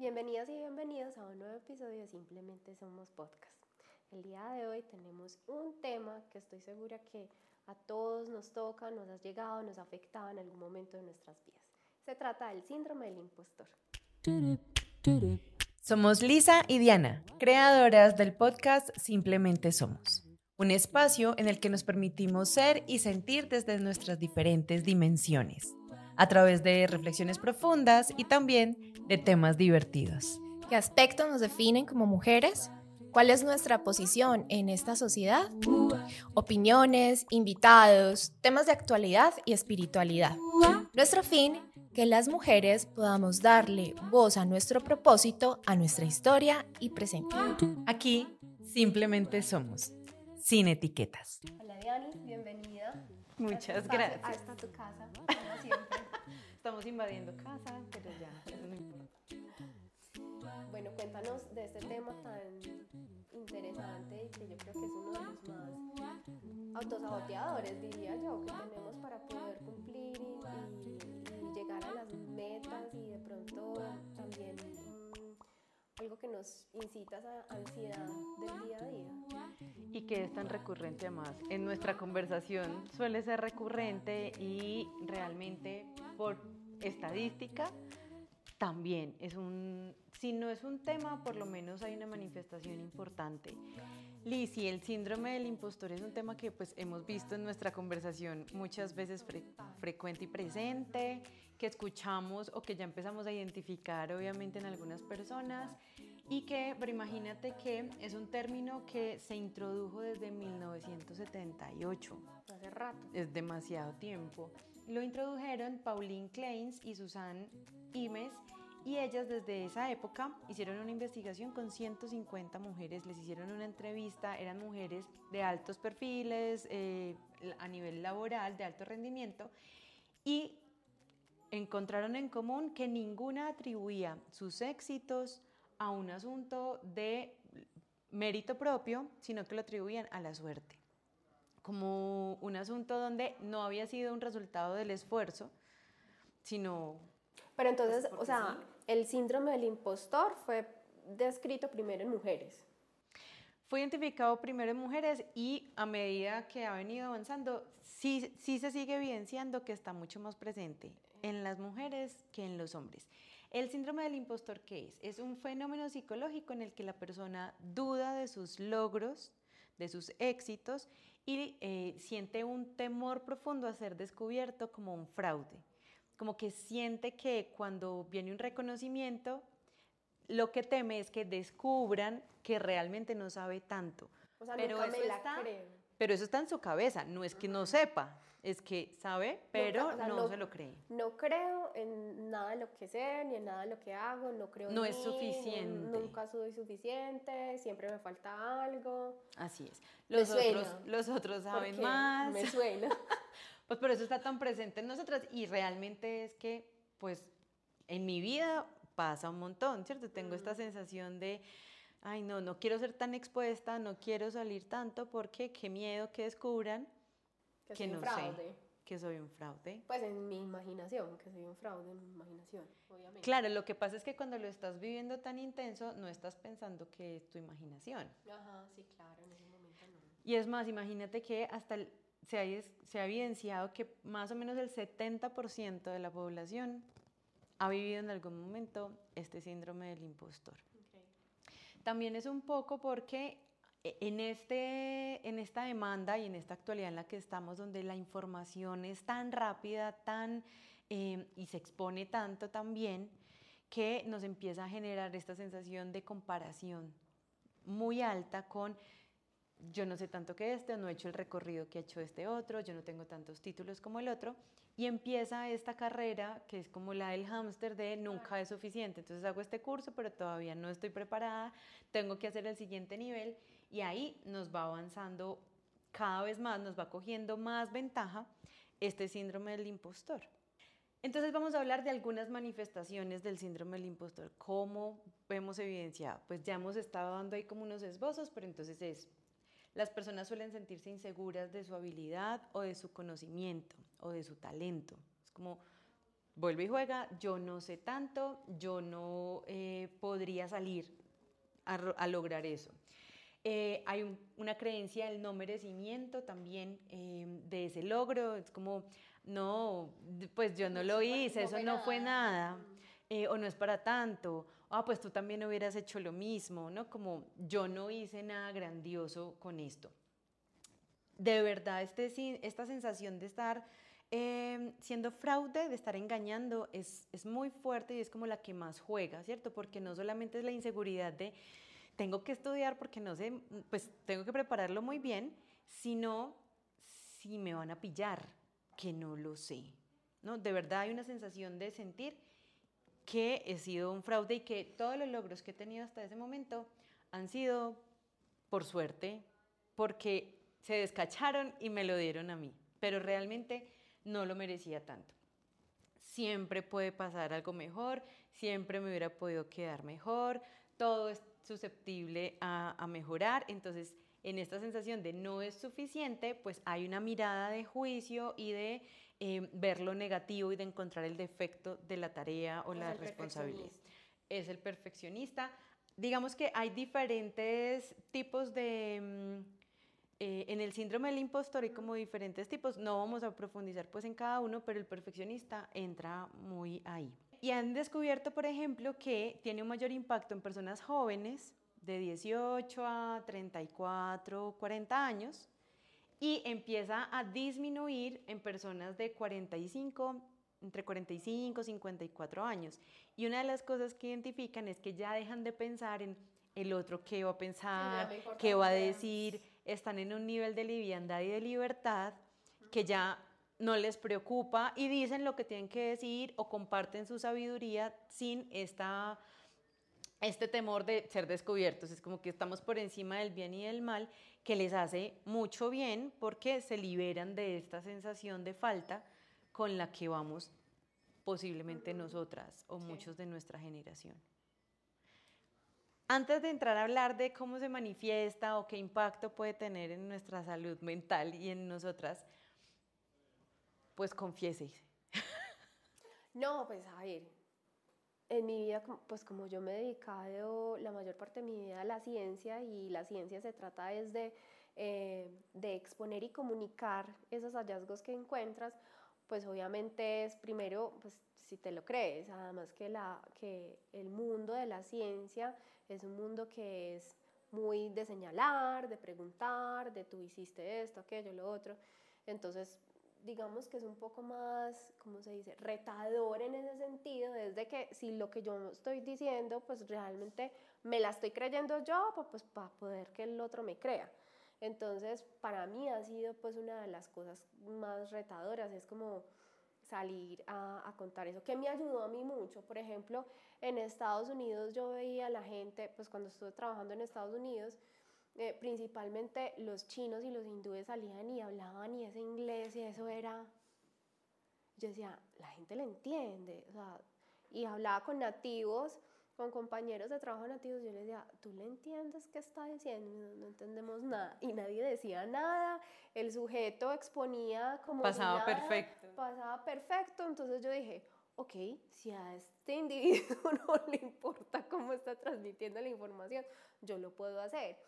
Bienvenidas y bienvenidos a un nuevo episodio de Simplemente Somos Podcast. El día de hoy tenemos un tema que estoy segura que a todos nos toca, nos ha llegado, nos ha afectado en algún momento de nuestras vidas. Se trata del síndrome del impostor. Somos Lisa y Diana, creadoras del podcast Simplemente Somos, un espacio en el que nos permitimos ser y sentir desde nuestras diferentes dimensiones, a través de reflexiones profundas y también de temas divertidos. ¿Qué aspectos nos definen como mujeres? ¿Cuál es nuestra posición en esta sociedad? Opiniones, invitados, temas de actualidad y espiritualidad. Nuestro fin, que las mujeres podamos darle voz a nuestro propósito, a nuestra historia y presente. Aquí simplemente somos, sin etiquetas. Hola Diani, bienvenida. Muchas gracias. A esta tu casa, como siempre. Estamos invadiendo casa, pero ya, eso no importa. Bueno, cuéntanos de este tema tan interesante y que yo creo que es uno de los más autosaboteadores, diría yo, que tenemos para poder cumplir y, y- y llegar a las metas y de pronto también algo que nos incita a esa ansiedad del día a día. Y que es tan recurrente además. En nuestra conversación suele ser recurrente y realmente por estadística también es un, si no es un tema, por lo menos hay una manifestación importante. Liz, y el síndrome del impostor es un tema que pues hemos visto en nuestra conversación muchas veces fre- frecuente y presente, que escuchamos o que ya empezamos a identificar obviamente en algunas personas y que, pero imagínate que es un término que se introdujo desde 1978 Hace rato. es demasiado tiempo. Lo introdujeron Pauline Kleins y Susan Imes y ellas desde esa época hicieron una investigación con 150 mujeres, les hicieron una entrevista, eran mujeres de altos perfiles, eh, a nivel laboral, de alto rendimiento, y encontraron en común que ninguna atribuía sus éxitos a un asunto de mérito propio, sino que lo atribuían a la suerte como un asunto donde no había sido un resultado del esfuerzo, sino Pero entonces, Pues, o sea, el síndrome del impostor fue descrito primero en mujeres. fue identificado primero en mujeres y a medida que ha venido avanzando, sí, sí se sigue evidenciando que está mucho más presente en las mujeres que en los hombres. El síndrome del impostor, ¿qué es? Es un fenómeno psicológico en el que la persona duda de sus logros, de sus éxitos y eh, siente un temor profundo a ser descubierto como un fraude. Como que siente que cuando viene un reconocimiento, lo que teme es que descubran que realmente no sabe tanto. O sea, Pero nunca me eso la está- creo. Pero eso está en su cabeza, no es que no sepa, es que sabe, pero o sea, no, no- se lo cree. No creo en nada de lo que sé, ni en nada de lo que hago, no creo en No es mí, suficiente. Nunca soy suficiente, siempre me falta algo. Así es. Me Los, otros, suena, los otros saben más. Me suena. Pues por eso está tan presente en nosotras y realmente es que, pues, en mi vida pasa un montón, ¿cierto? Tengo esta sensación de, ay, no, no quiero ser tan expuesta, no quiero salir tanto porque qué miedo que descubran Que Que soy un no sé. fraude. que soy un fraude. Pues en mi imaginación, que soy un fraude en mi imaginación, obviamente. Claro, lo que pasa es que cuando lo estás viviendo tan intenso, no estás pensando que es tu imaginación. Ajá, sí, claro, en ese momento no. Y es más, imagínate que hasta el- se, ha, se ha evidenciado que más o menos el 70% de la población ha vivido en algún momento este síndrome del impostor. También es un poco porque e- en, este, en esta demanda y en esta actualidad en la que estamos, donde la información es tan rápida, tan, eh, y se expone tanto también, que nos empieza a generar esta sensación de comparación muy alta con yo no sé tanto que este, no he hecho el recorrido que ha hecho este otro, yo no tengo tantos títulos como el otro, y empieza esta carrera que es como la del hámster de nunca es suficiente, entonces hago este curso pero todavía no estoy preparada, tengo que hacer el siguiente nivel y ahí nos va avanzando cada vez más, nos va cogiendo más ventaja este síndrome del impostor. Entonces vamos a hablar de algunas manifestaciones del síndrome del impostor. ¿Cómo vemos evidenciado? Pues ya hemos estado dando ahí como unos esbozos, pero entonces es, las personas suelen sentirse inseguras de su habilidad o de su conocimiento o de su talento. Es como, vuelve y juega, yo no sé tanto, yo no eh, podría salir a, lograr eso. Eh, hay una creencia del no merecimiento también em, de ese logro, es como, no, pues yo no lo hice, eso no fue nada, eh, o no es para tanto, ah, pues tú también hubieras hecho lo mismo, ¿no? Como yo no hice nada grandioso con esto. De verdad, este, esta sensación de estar Em, siendo fraude, de estar engañando, es, es muy fuerte y es como la que más juega, ¿cierto? Porque no solamente es la inseguridad de tengo que estudiar porque no sé, pues tengo que prepararlo muy bien, sino si me van a pillar, que no lo sé. ¿no? De verdad hay una sensación de sentir que he sido un fraude y que todos los logros que he tenido hasta ese momento han sido por suerte, porque se descacharon y me lo dieron a mí. Pero realmente no lo merecía tanto. Siempre puede pasar algo mejor, siempre me hubiera podido quedar mejor, todo es susceptible a, mejorar, entonces en esta sensación de no es suficiente, pues hay una mirada de juicio y de em, ver lo negativo y de encontrar el defecto de la tarea o la responsabilidad. Es el perfeccionista. Digamos que hay diferentes tipos de... Mm, eh, en el síndrome del impostor hay como diferentes tipos, no vamos a profundizar pues en cada uno, pero el perfeccionista entra muy ahí. Y han descubierto, por ejemplo, que tiene un mayor impacto en personas jóvenes de 18 a 34, 40 años y empieza a disminuir en personas de 45, entre 45 y 54 años. Y una de las cosas que identifican es que ya dejan de pensar en el otro qué va a pensar, qué va a decir, están en un nivel de liviandad y de libertad que ya no les preocupa y dicen lo que tienen que decir o comparten su sabiduría sin esta, este temor de ser descubiertos. Es como que estamos por encima del bien y del mal, que les hace mucho bien porque se liberan de esta sensación de falta con la que vamos posiblemente nosotras o muchos de nuestra generación. Antes de entrar a hablar de cómo se manifiesta o qué impacto puede tener en nuestra salud mental y en nosotras, pues confiese. No, pues a ver, en mi vida, pues como yo me he dedicado la mayor parte de mi vida a la ciencia y la ciencia se trata es de, eh, de exponer y comunicar esos hallazgos que encuentras, pues obviamente es primero, pues si te lo crees, además que, la, que el mundo de la ciencia es un mundo que es muy de señalar, de preguntar, de tú hiciste esto, aquello, lo otro. Entonces, digamos que es un poco más, ¿cómo se dice?, retador en ese sentido, desde que si lo que yo estoy diciendo, pues realmente me la estoy creyendo yo, pues, pues para poder que el otro me crea. Entonces, para mí ha sido pues una de las cosas más retadoras, es como salir a, contar eso, que me ayudó a mí mucho. Por ejemplo, en Estados Unidos yo veía a la gente, pues cuando estuve trabajando en Estados Unidos, eh, principalmente los chinos y los hindúes salían y hablaban y ese inglés y eso era, yo decía, la gente le entiende, o sea, y hablaba con nativos con compañeros de trabajo nativos, yo les decía, ¿tú le entiendes qué está diciendo? No, entendemos nada. Y nadie decía nada, el sujeto exponía como... Pasaba perfecto. Pasaba perfecto, entonces yo dije, ok, si a este individuo no le importa cómo está transmitiendo la información, yo lo puedo hacer.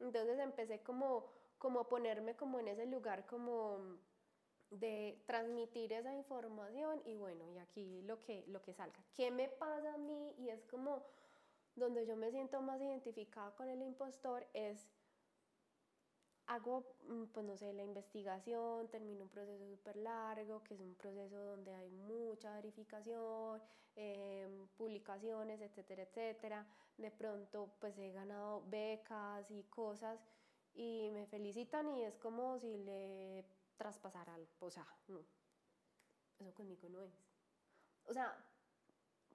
Entonces empecé como, como a ponerme como en ese lugar como de transmitir esa información y bueno, y aquí lo que, lo que salga. ¿Qué me pasa a mí? Y es como donde yo me siento más identificada con el impostor es, hago, mm, pues no sé, la investigación, termino un proceso súper largo, que es un proceso donde hay mucha verificación, em, publicaciones, etcétera, etcétera. De pronto, pues he ganado becas y cosas y me felicitan y es como si le traspasar algo. O sea, no. Eso conmigo no es. O sea,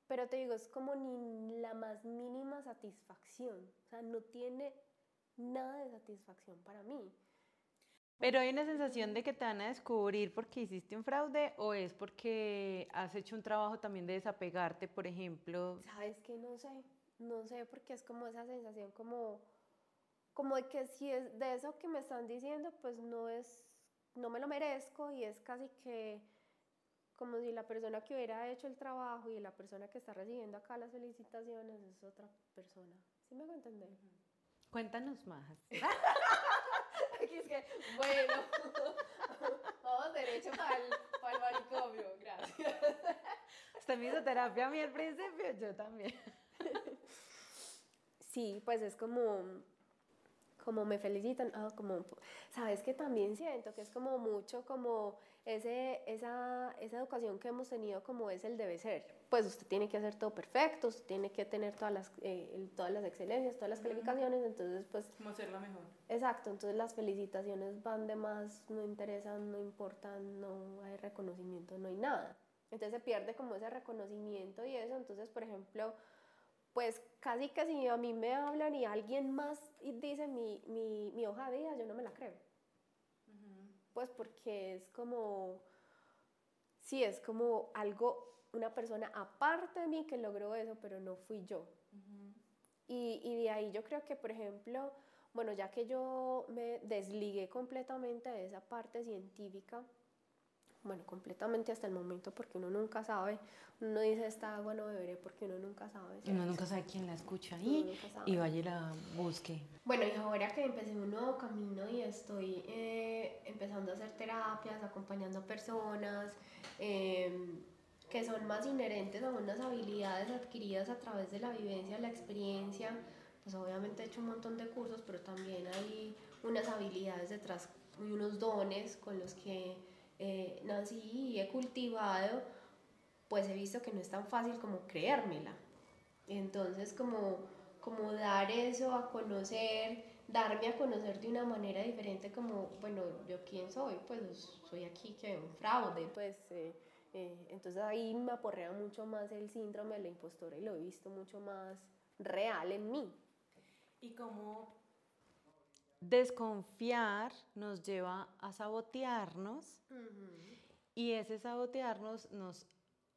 pero te digo, es como ni la más mínima satisfacción. O sea, no tiene nada de satisfacción para mí. Pero hay una sensación de que te van a descubrir porque hiciste un fraude o es porque has hecho un trabajo también de desapegarte, por ejemplo. Sabes que no sé, no sé porque es como esa sensación como, como de que si es de eso que me están diciendo, pues no es no me lo merezco y es casi que como si la persona que hubiera hecho el trabajo y la persona que está recibiendo acá las felicitaciones es otra persona. ¿Sí me hago entender? Cuéntanos más. Aquí es que, bueno, vamos derecho para el, para el manicomio, gracias. Usted me hizo terapia a mí al principio, yo también. Sí, pues es como como me felicitan, ah, como, sabes que también siento que es como mucho como ese, esa, esa educación que hemos tenido como es el debe ser. Pues usted tiene que hacer todo perfecto, usted tiene que tener todas las, eh, todas las excelencias, todas las calificaciones, entonces pues... Como ser la mejor. Exacto, entonces las felicitaciones van de más, no interesan, no importan, no hay reconocimiento, no hay nada. Entonces se pierde como ese reconocimiento y eso, entonces por ejemplo pues casi que si a mí me hablan y alguien más dice mi, mi, mi hoja de vida, yo no me la creo. Pues porque es como, sí, es como algo, una persona aparte de mí que logró eso, pero no fui yo. y, y de ahí yo creo que, por ejemplo, bueno, ya que yo me desligué completamente de esa parte científica, bueno, completamente hasta el momento, porque uno nunca sabe. Uno dice, esta agua no beberé porque uno nunca sabe. Uno nunca sabe quién la escucha ahí y vaya y la busque. Bueno, y ahora que empecé un nuevo camino y estoy eh, empezando a hacer terapias, acompañando a personas em, que son más inherentes a unas habilidades adquiridas a través de la vivencia, la experiencia, pues obviamente he hecho un montón de cursos, pero también hay unas habilidades detrás y unos dones con los que eh, nací y he cultivado, pues he visto que no es tan fácil como creérmela. Entonces, como, como dar eso a conocer, darme a conocer de una manera diferente, como, bueno, yo quién soy, pues soy aquí que un fraude, pues eh, eh, entonces ahí me aporrea mucho más el síndrome de la impostora y lo he visto mucho más real en mí. ¿Y cómo desconfiar nos lleva a sabotearnos y ese sabotearnos nos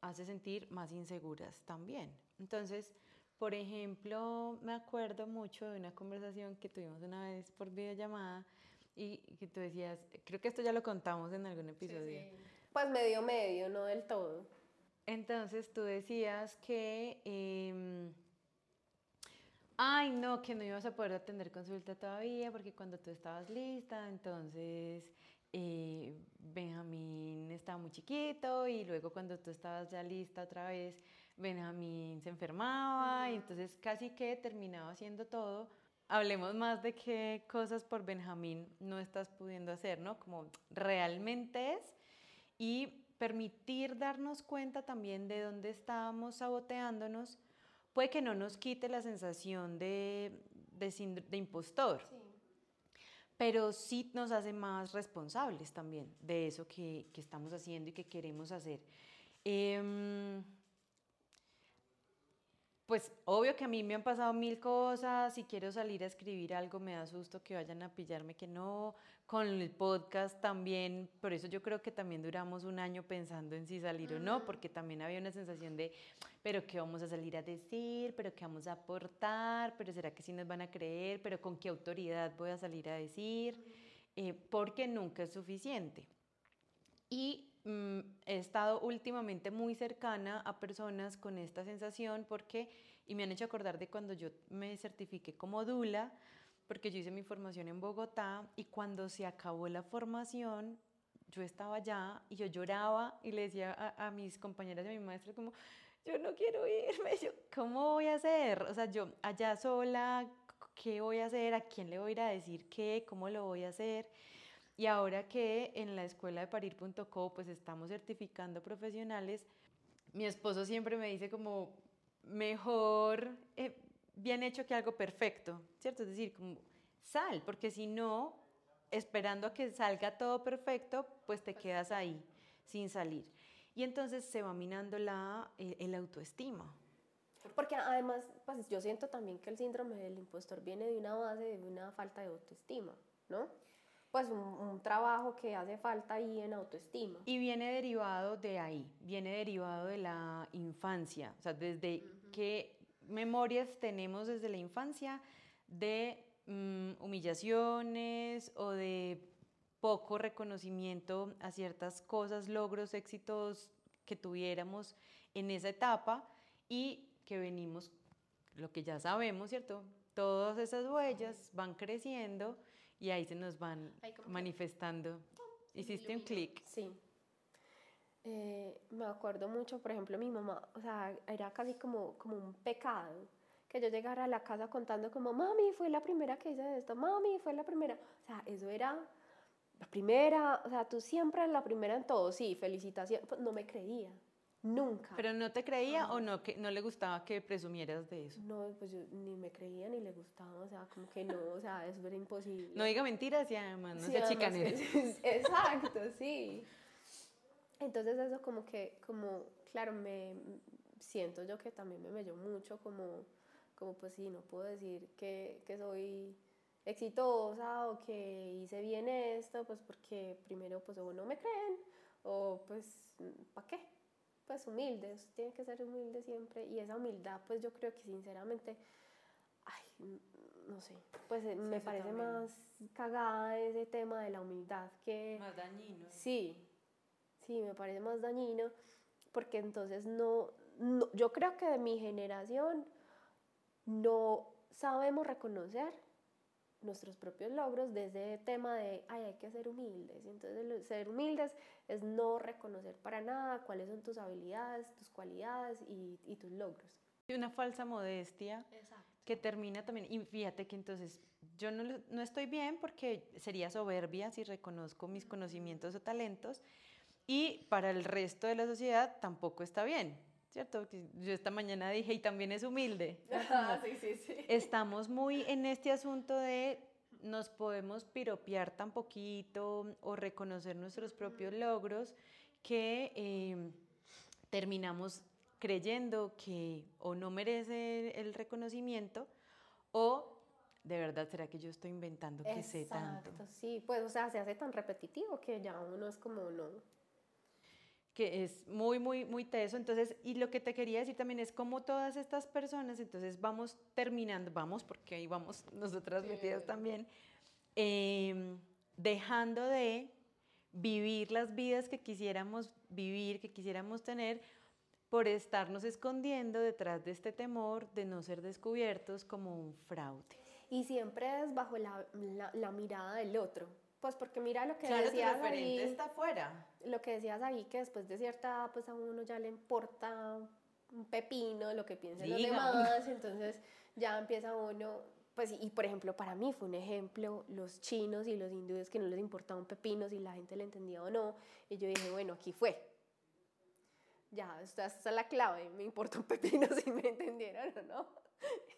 hace sentir más inseguras también. Entonces, por ejemplo, me acuerdo mucho de una conversación que tuvimos una vez por videollamada y que tú decías, creo que esto ya lo contamos en algún episodio. Pues medio medio, no del todo. Entonces tú decías que... Em, ay, no, que no ibas a poder atender consulta todavía porque cuando tú estabas lista, entonces eh, Benjamín estaba muy chiquito y luego cuando tú estabas ya lista otra vez, Benjamín se enfermaba y entonces casi que terminaba haciendo todo. Hablemos más de qué cosas por Benjamín no estás pudiendo hacer, ¿no? Como realmente es y permitir darnos cuenta también de dónde estábamos saboteándonos puede que no nos quite la sensación de, de, impostor, pero sí nos hace más responsables también de eso que, que estamos haciendo y que queremos hacer. Em, pues obvio que a mí me han pasado mil cosas, si quiero salir a escribir algo me da susto que vayan a pillarme que no, con el podcast también, por eso yo creo que también duramos un año pensando en si salir o no, porque también había una sensación de, pero qué vamos a salir a decir, pero qué vamos a aportar, pero será que sí nos van a creer, pero con qué autoridad voy a salir a decir, eh, porque nunca es suficiente. Y Mm, he estado últimamente muy cercana a personas con esta sensación porque, y me han hecho acordar de cuando yo me certifiqué como Dula, porque yo hice mi formación en Bogotá y cuando se acabó la formación, yo estaba allá y yo lloraba y le decía a, mis compañeras y a mi maestra como, yo no quiero irme, yo, ¿cómo voy a hacer? O sea, yo allá sola, ¿qué voy a hacer? ¿A quién le voy a ir a decir qué? ¿Cómo lo voy a hacer? Y ahora que en la escuela de parir.co pues estamos certificando profesionales, mi esposo siempre me dice como mejor eh, bien hecho que algo perfecto, ¿cierto? Es decir, como sal, porque si no, esperando a que salga todo perfecto, pues te quedas ahí sin salir. Y entonces se va minando la, eh, el autoestima. Porque además, pues yo siento también que el síndrome del impostor viene de una base de una falta de autoestima, ¿no? Pues un, trabajo que hace falta ahí en autoestima. Y viene derivado de ahí, viene derivado de la infancia, o sea, desde qué memorias tenemos desde la infancia de mm, humillaciones o de poco reconocimiento a ciertas cosas, logros, éxitos que tuviéramos en esa etapa y que venimos, lo que ya sabemos, ¿cierto? Todas esas huellas van creciendo y ahí se nos van manifestando. Hiciste un clic. Sí. Eh, me acuerdo mucho, por ejemplo, mi mamá, o sea, era casi como, como un pecado que yo llegara a la casa contando como, mami, fue la primera que hice esto, mami, fue la primera. O sea, eso era la primera, o sea, tú siempre la primera en todo, sí, felicitación, pues no me creía. Nunca. ¿Pero no te creía o no, que, no le gustaba que presumieras de eso? No, pues yo ni me creía ni le gustaba, o sea, como que no, o sea, eso era imposible. No diga mentiras y además no sea chicanera. Exacto, sí. Entonces eso como que, como, claro, me siento yo que también me melló mucho, como, como pues sí, no puedo decir que, que soy exitosa o que hice bien esto, pues porque primero pues o no me creen o pues ¿para qué? Pues humildes, tiene que ser humilde siempre y esa humildad pues yo creo que sinceramente, ay, no sé, pues eh, me parece más cagada ese tema de la humildad que... Más dañino. Sí, sí, me parece más dañino porque entonces no, no yo creo que de mi generación no sabemos reconocer nuestros propios logros desde el tema de, ay, hay que ser humildes. Y entonces ser humildes es no reconocer para nada cuáles son tus habilidades, tus cualidades y, y tus logros. Y una falsa modestia que termina también, y fíjate que entonces yo no, no estoy bien porque sería soberbia si reconozco mis conocimientos o talentos, y para el resto de la sociedad tampoco está bien. ¿Cierto? Yo esta mañana dije, y también es humilde. sí, sí, sí. Estamos muy en este asunto de nos podemos piropear tan poquito o reconocer nuestros propios logros que em, terminamos creyendo que o no merece el reconocimiento o de verdad será que yo estoy inventando que sé tanto. Sí, pues o sea, se hace tan repetitivo que ya uno es como no que es muy, muy, muy teso. Entonces, y lo que te quería decir también es como todas estas personas, entonces vamos terminando, vamos, porque ahí vamos nosotras metidas también, em, dejando de vivir las vidas que quisiéramos vivir, que quisiéramos tener, por estarnos escondiendo detrás de este temor de no ser descubiertos como un fraude. Y siempre es bajo la, la mirada del otro. Pues porque mira lo que decías ahí. está afuera. Lo que decías ahí, que después de cierta edad, pues a uno ya le importa un pepino lo que piensen los demás, entonces ya empieza uno, pues y por ejemplo para mí fue un ejemplo los chinos y los hindúes que no les importaba un pepino si la gente le entendía o no, y yo dije, bueno, aquí fue. Ya, esta, esta es la clave, me importa un pepino si me entendieron o no.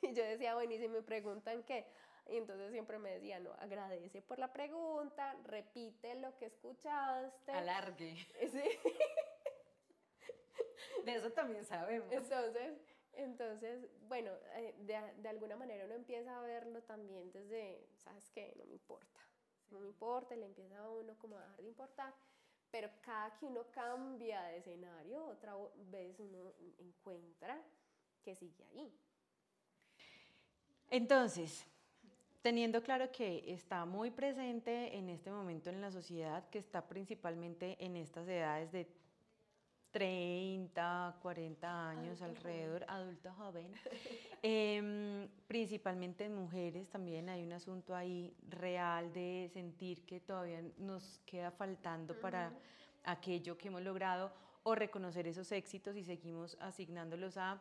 Y yo decía, bueno, y si me preguntan qué, y entonces siempre me decía, no, agradece por la pregunta, repite lo que escuchaste. Alargue. Sí. De eso también sabemos. Entonces, entonces bueno, eh, de, de, alguna manera uno empieza a verlo también desde, ¿sabes qué? No me importa. No me importa, le empieza a uno como a dejar de importar. Pero cada que uno cambia de escenario, otra vez uno encuentra que sigue ahí. Entonces, teniendo claro que está muy presente en este momento en la sociedad, que está principalmente en estas edades de 30, 40 años alrededor, adulto joven, em, principalmente en mujeres también hay un asunto ahí real de sentir que todavía nos queda faltando para aquello que hemos logrado o reconocer esos éxitos y seguimos asignándolos a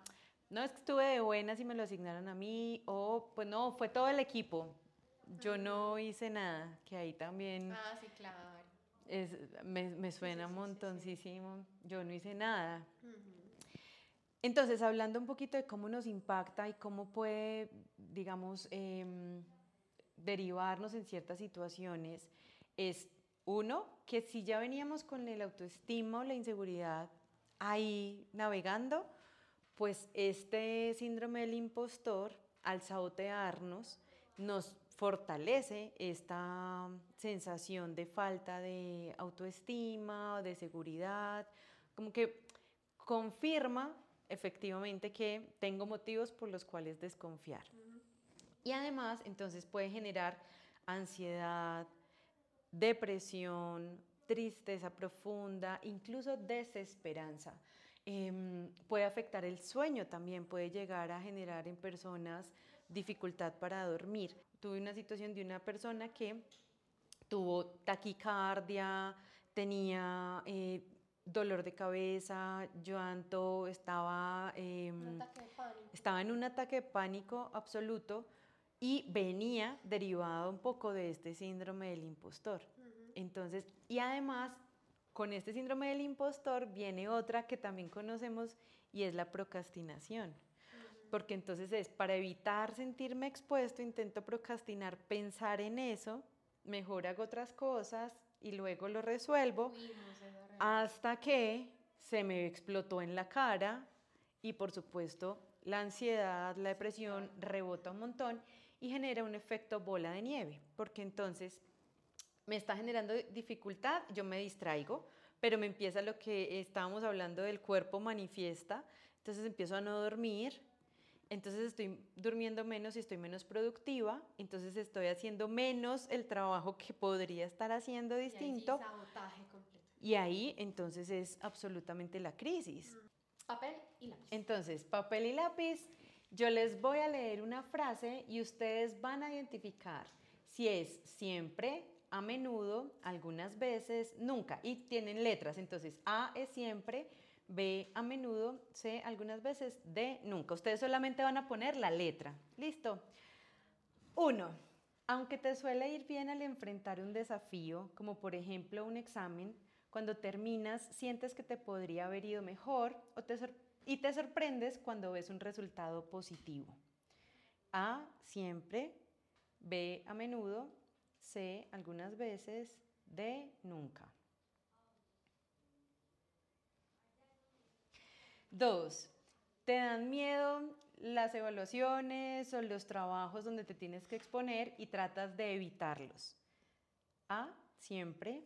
no es que estuve de buenas y me lo asignaron a mí, o pues no, fue todo el equipo. Yo no hice nada, que ahí también... Ah, sí, claro. Es, me, me, suena un montoncísimo. Yo no hice nada. Entonces, hablando un poquito de cómo nos impacta y cómo puede, digamos, em, derivarnos en ciertas situaciones, es uno, que si ya veníamos con el autoestima o la inseguridad ahí navegando, pues este síndrome del impostor, al sabotearnos, nos fortalece esta sensación de falta de autoestima, de seguridad, como que confirma efectivamente que tengo motivos por los cuales desconfiar. Y además, entonces puede generar ansiedad, depresión, tristeza profunda, incluso desesperanza. Em, puede afectar el sueño también, puede llegar a generar en personas dificultad para dormir. Tuve una situación de una persona que tuvo taquicardia, tenía eh, dolor de cabeza, llanto, estaba, em, estaba en un ataque de pánico absoluto y venía derivado un poco de este síndrome del impostor. Entonces, y además, con este síndrome del impostor viene otra que también conocemos y es la procrastinación. Porque entonces es, para evitar sentirme expuesto, intento procrastinar, pensar en eso, mejor hago otras cosas y luego lo resuelvo hasta que se me explotó en la cara y por supuesto la ansiedad, la depresión rebota un montón y genera un efecto bola de nieve, porque entonces me está generando dificultad, yo me distraigo, pero me empieza lo que estábamos hablando del cuerpo manifiesta, entonces empiezo a no dormir, entonces estoy durmiendo menos y estoy menos productiva, entonces estoy haciendo menos el trabajo que podría estar haciendo distinto. Y ahí, entonces es absolutamente la crisis. Papel y lápiz. Entonces, papel y lápiz, yo les voy a leer una frase y ustedes van a identificar si es siempre, a menudo, algunas veces, nunca. Y tienen letras, entonces A es siempre, B a menudo, C algunas veces, D nunca. Ustedes solamente van a poner la letra. ¿Listo? Uno, aunque te suele ir bien al enfrentar un desafío, como por ejemplo un examen, cuando terminas sientes que te podría haber ido mejor o te y te sorprendes cuando ves un resultado positivo. A, siempre, B, a menudo, C, algunas veces, D, nunca. Dos, ¿te dan miedo las evaluaciones o los trabajos donde te tienes que exponer y tratas de evitarlos? A, siempre.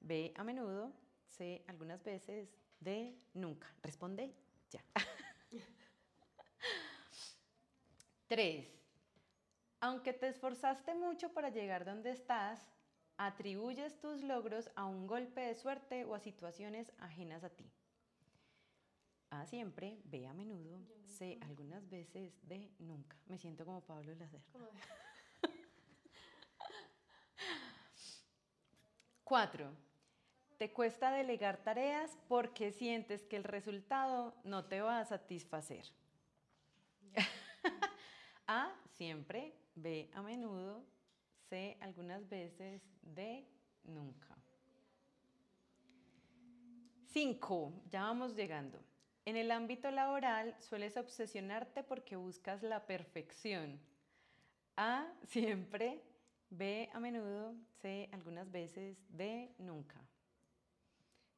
B, a menudo. C, algunas veces. D, nunca. Responde ya. Tres, aunque te esforzaste mucho para llegar donde estás, atribuyes tus logros a un golpe de suerte o a situaciones ajenas a ti. A siempre, B a menudo, C algunas veces, D nunca. Me siento como Pablo Lacer. Cuatro, te cuesta delegar tareas porque sientes que el resultado no te va a satisfacer. a siempre, B a menudo, C algunas veces, D nunca. Cinco, ya vamos llegando. En el ámbito laboral sueles obsesionarte porque buscas la perfección. A, siempre. B, a menudo. C, algunas veces. D, nunca.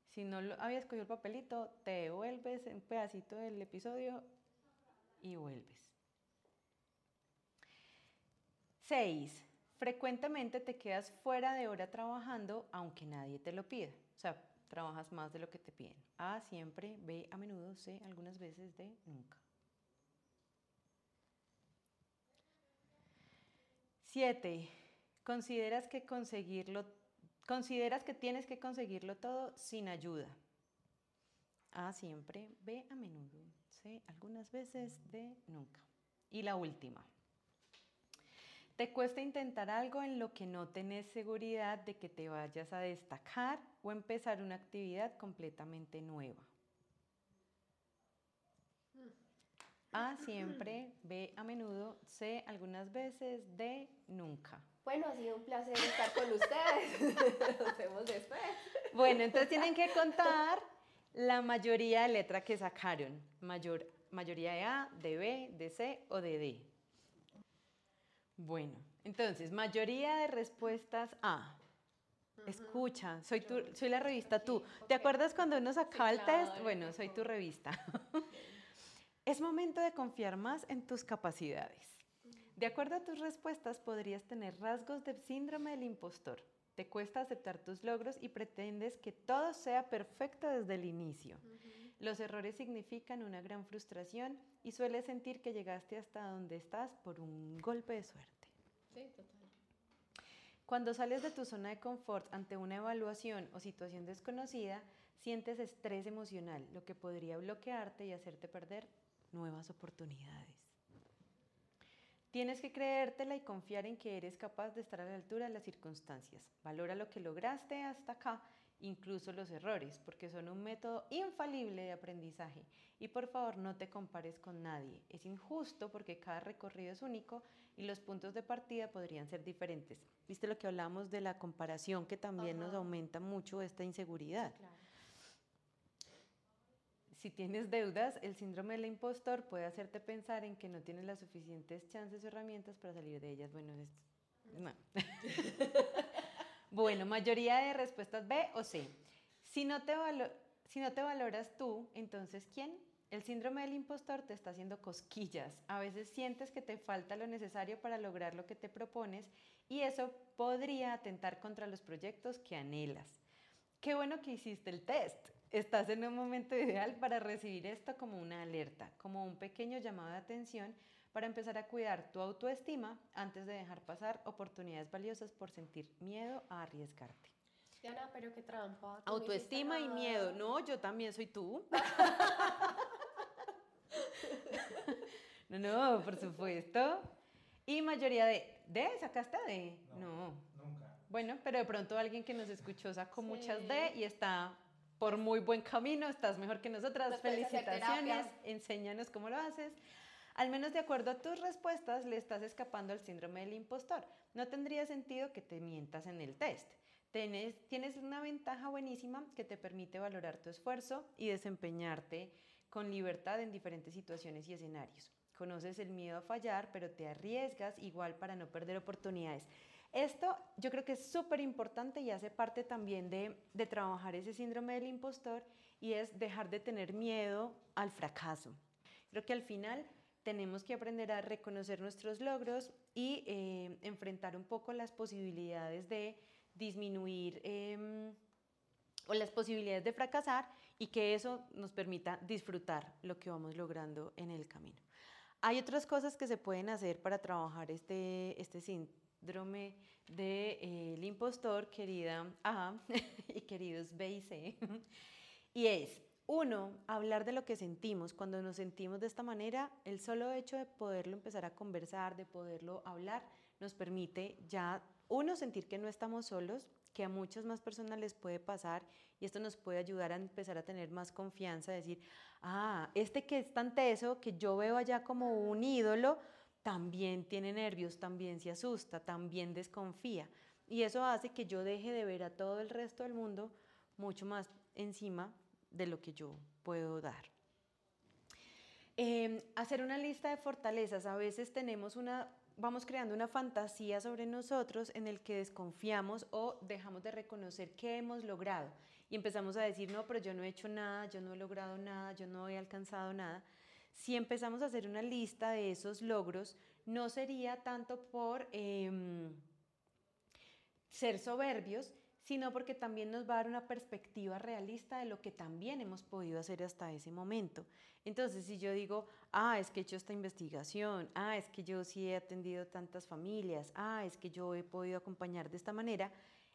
Si no lo, habías cogido el papelito, te devuelves un pedacito del episodio y vuelves. 6. Frecuentemente te quedas fuera de hora trabajando aunque nadie te lo pida. O sea, trabajas más de lo que te piden. A siempre, B a menudo, C algunas veces, D nunca. 7. Consideras que conseguirlo consideras que tienes que conseguirlo todo sin ayuda. A siempre, B a menudo, C algunas veces, D nunca. Y la última. ¿Te cuesta intentar algo en lo que no tenés seguridad de que te vayas a destacar o empezar una actividad completamente nueva? A siempre, B a menudo, C algunas veces, D nunca. Bueno, ha sido un placer estar con ustedes. Nos vemos después. Bueno, entonces tienen que contar la mayoría de letra que sacaron. Mayor, mayoría de A, de B, de C o de D. Bueno, entonces, mayoría de respuestas A. Escucha, soy, tu, soy la revista tú. ¿Te acuerdas cuando uno sacaba el test? Bueno, soy tu revista. es momento de confiar más en tus capacidades. De acuerdo a tus respuestas, podrías tener rasgos de síndrome del impostor. Te cuesta aceptar tus logros y pretendes que todo sea perfecto desde el inicio. Los errores significan una gran frustración y sueles sentir que llegaste hasta donde estás por un golpe de suerte. Sí, total. Cuando sales de tu zona de confort ante una evaluación o situación desconocida, sientes estrés emocional, lo que podría bloquearte y hacerte perder nuevas oportunidades. Tienes que creértela y confiar en que eres capaz de estar a la altura de las circunstancias. Valora lo que lograste hasta acá, incluso los errores, porque son un método infalible de aprendizaje. Y por favor, no te compares con nadie. Es injusto porque cada recorrido es único y los puntos de partida podrían ser diferentes. ¿Viste lo que hablamos de la comparación que también nos aumenta mucho esta inseguridad? Si tienes deudas, el síndrome del impostor puede hacerte pensar en que no tienes las suficientes chances o herramientas para salir de ellas. Bueno, no. bueno, mayoría de respuestas B o C. Si no, te valoras tú, entonces ¿quién? El síndrome del impostor te está haciendo cosquillas. A veces sientes que te falta lo necesario para lograr lo que te propones y eso podría atentar contra los proyectos que anhelas. Qué bueno que hiciste el test estás en un momento ideal para recibir esto como una alerta, como un pequeño llamado de atención para empezar a cuidar tu autoestima antes de dejar pasar oportunidades valiosas por sentir miedo a arriesgarte. Diana, pero qué trampa. Autoestima y miedo. No, yo también soy tú. no, no, por supuesto. Y mayoría de, ¿de? ¿Sacaste de? No. Nunca. Bueno, pero de pronto alguien que nos escuchó sacó muchas de y está por muy buen camino, estás mejor que nosotras. Felicitaciones, enséñanos cómo lo haces. Al menos de acuerdo a tus respuestas, le estás escapando al síndrome del impostor. No tendría sentido que te mientas en el test. Tienes, una ventaja buenísima que te permite valorar tu esfuerzo y desempeñarte con libertad en diferentes situaciones y escenarios. Conoces el miedo a fallar, pero te arriesgas igual para no perder oportunidades. Esto yo creo que es súper importante y hace parte también de, trabajar ese síndrome del impostor y es dejar de tener miedo al fracaso. Creo que al final tenemos que aprender a reconocer nuestros logros y eh, enfrentar un poco las posibilidades de disminuir em, o las posibilidades de fracasar y que eso nos permita disfrutar lo que vamos logrando en el camino. Hay otras cosas que se pueden hacer para trabajar este, este síndrome del de, eh, impostor, querida A y queridos B y C. y es, uno, hablar de lo que sentimos. Cuando nos sentimos de esta manera, el solo hecho de poderlo empezar a conversar, de poderlo hablar, nos permite ya, uno, sentir que no estamos solos, que a muchas más personas les puede pasar y esto nos puede ayudar a empezar a tener más confianza, decir, ah, este que es tan teso, que yo veo allá como un ídolo, también tiene nervios, también se asusta, también desconfía. Y eso hace que yo deje de ver a todo el resto del mundo mucho más encima de lo que yo puedo dar. Em, hacer una lista de fortalezas. A veces tenemos una, vamos creando una fantasía sobre nosotros en el que desconfiamos o dejamos de reconocer qué hemos logrado y empezamos a decir, no, pero yo no he hecho nada, yo no he logrado nada, yo no he alcanzado nada. Si empezamos a hacer una lista de esos logros, no sería tanto por em, ser soberbios, sino porque también nos va a dar una perspectiva realista de lo que también hemos podido hacer hasta ese momento. Entonces, si yo digo, ah, es que he hecho esta investigación, ah, es que yo sí he atendido tantas familias, ah, es que yo he podido acompañar de esta manera,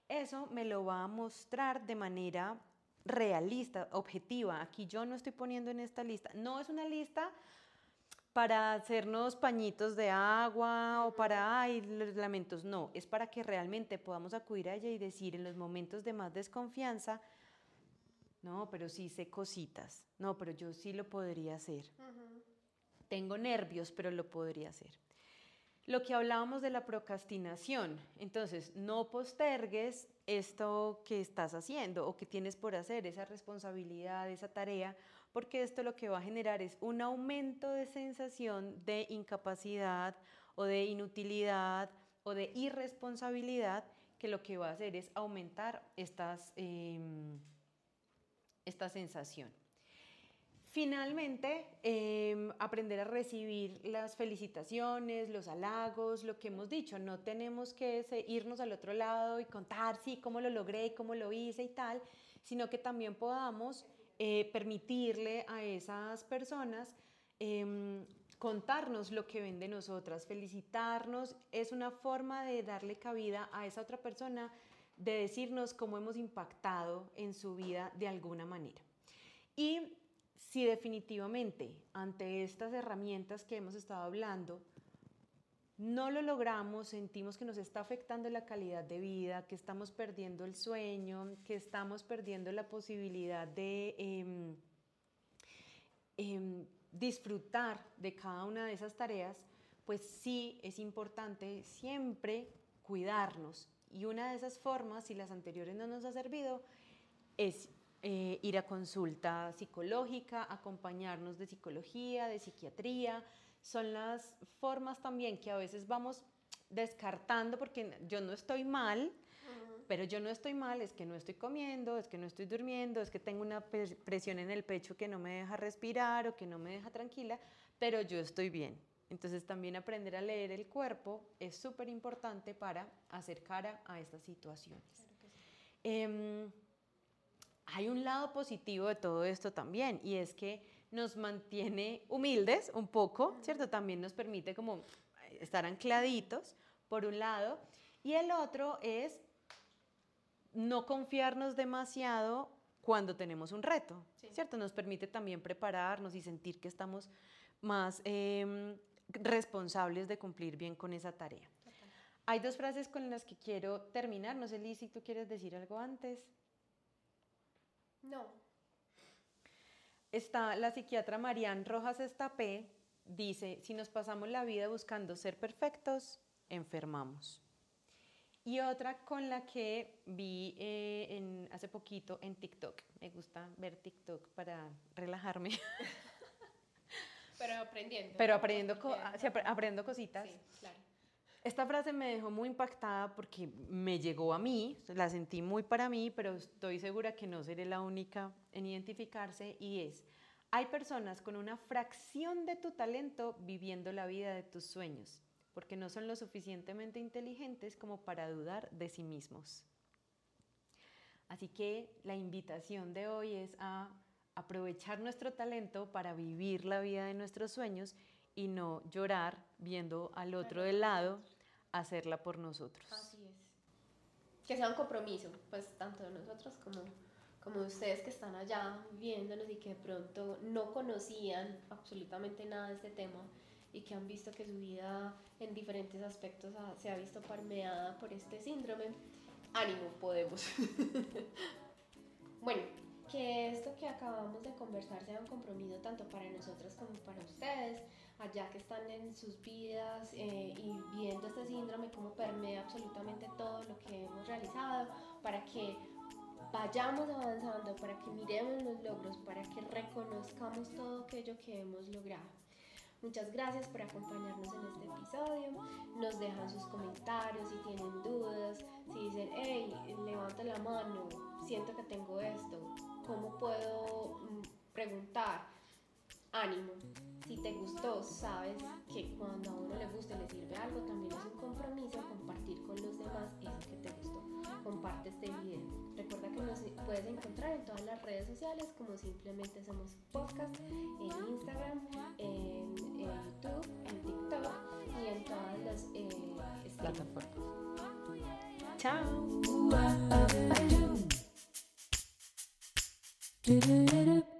eso me lo va a mostrar de manera realista, objetiva. Aquí yo no estoy poniendo en esta lista. No es una lista para hacernos pañitos de agua o para, ay, los lamentos. No, es para que realmente podamos acudir a ella y decir en los momentos de más desconfianza, no, pero sí sé cositas. No, pero yo sí lo podría hacer. Tengo nervios, pero lo podría hacer. Lo que hablábamos de la procrastinación, entonces no postergues esto que estás haciendo o que tienes por hacer, esa responsabilidad, esa tarea, porque esto lo que va a generar es un aumento de sensación de incapacidad o de inutilidad o de irresponsabilidad que lo que va a hacer es aumentar estas, em, esta sensación. Finalmente, em, aprender a recibir las felicitaciones, los halagos, lo que hemos dicho. No tenemos que irnos al otro lado y contar, sí, cómo lo logré, cómo lo hice y tal, sino que también podamos eh, permitirle a esas personas em, contarnos lo que ven de nosotras, felicitarnos, es una forma de darle cabida a esa otra persona, de decirnos cómo hemos impactado en su vida de alguna manera. Y si definitivamente ante estas herramientas que hemos estado hablando, no lo logramos, sentimos que nos está afectando la calidad de vida, que estamos perdiendo el sueño, que estamos perdiendo la posibilidad de em, em, disfrutar de cada una de esas tareas, pues sí es importante siempre cuidarnos. Y una de esas formas, si las anteriores no nos ha servido, es eh, ir a consulta psicológica, acompañarnos de psicología, de psiquiatría, son las formas también que a veces vamos descartando porque yo no estoy mal, pero yo no estoy mal, es que no estoy comiendo, es que no estoy durmiendo, es que tengo una presión en el pecho que no me deja respirar o que no me deja tranquila, pero yo estoy bien. Entonces también aprender a leer el cuerpo es súper importante para hacer cara a estas situaciones. Em, hay un lado positivo de todo esto también y es que nos mantiene humildes un poco, ¿cierto? También nos permite como estar ancladitos, por un lado, y el otro es no confiarnos demasiado cuando tenemos un reto, ¿cierto? Nos permite también prepararnos y sentir que estamos más em, responsables de cumplir bien con esa tarea. Hay dos frases con las que quiero terminar. No sé, Liz, si tú quieres decir algo antes. No, Está la psiquiatra Marian Rojas Estapé, dice, si nos pasamos la vida buscando ser perfectos, enfermamos. Y otra con la que vi eh, en, hace poquito en TikTok. Me gusta ver TikTok para relajarme. Pero aprendiendo. Pero aprendiendo, aprendo cositas. Sí, claro. Esta frase me dejó muy impactada porque me llegó a mí, la sentí muy para mí, pero estoy segura que no seré la única en identificarse y es, hay personas con una fracción de tu talento viviendo la vida de tus sueños, porque no son lo suficientemente inteligentes como para dudar de sí mismos. Así que la invitación de hoy es a aprovechar nuestro talento para vivir la vida de nuestros sueños y no llorar viendo al otro del lado hacerla por nosotros. Así es. Que sea un compromiso, pues tanto de nosotros como, como de ustedes que están allá viéndonos y que de pronto no conocían absolutamente nada de este tema y que han visto que su vida en diferentes aspectos se ha visto permeada por este síndrome. Ánimo, podemos. bueno, que esto que acabamos de conversar sea un compromiso tanto para nosotros como para ustedes allá que están en sus vidas eh, y viendo este síndrome, cómo permea absolutamente todo lo que hemos realizado, para que vayamos avanzando, para que miremos los logros, para que reconozcamos todo aquello que hemos logrado. Muchas gracias por acompañarnos en este episodio. Nos dejan sus comentarios si tienen dudas, si dicen, hey, levanta la mano, siento que tengo esto, ¿cómo puedo mm, preguntar? Ánimo, si te gustó, sabes que cuando a uno le gusta y le sirve algo, también es un compromiso compartir con los demás eso que te gustó. Comparte este video. Recuerda que nos puedes encontrar en todas las redes sociales como simplemente somos podcast, en Instagram, en, YouTube, en TikTok y en todas las eh, plataformas. Chao. Do do do do.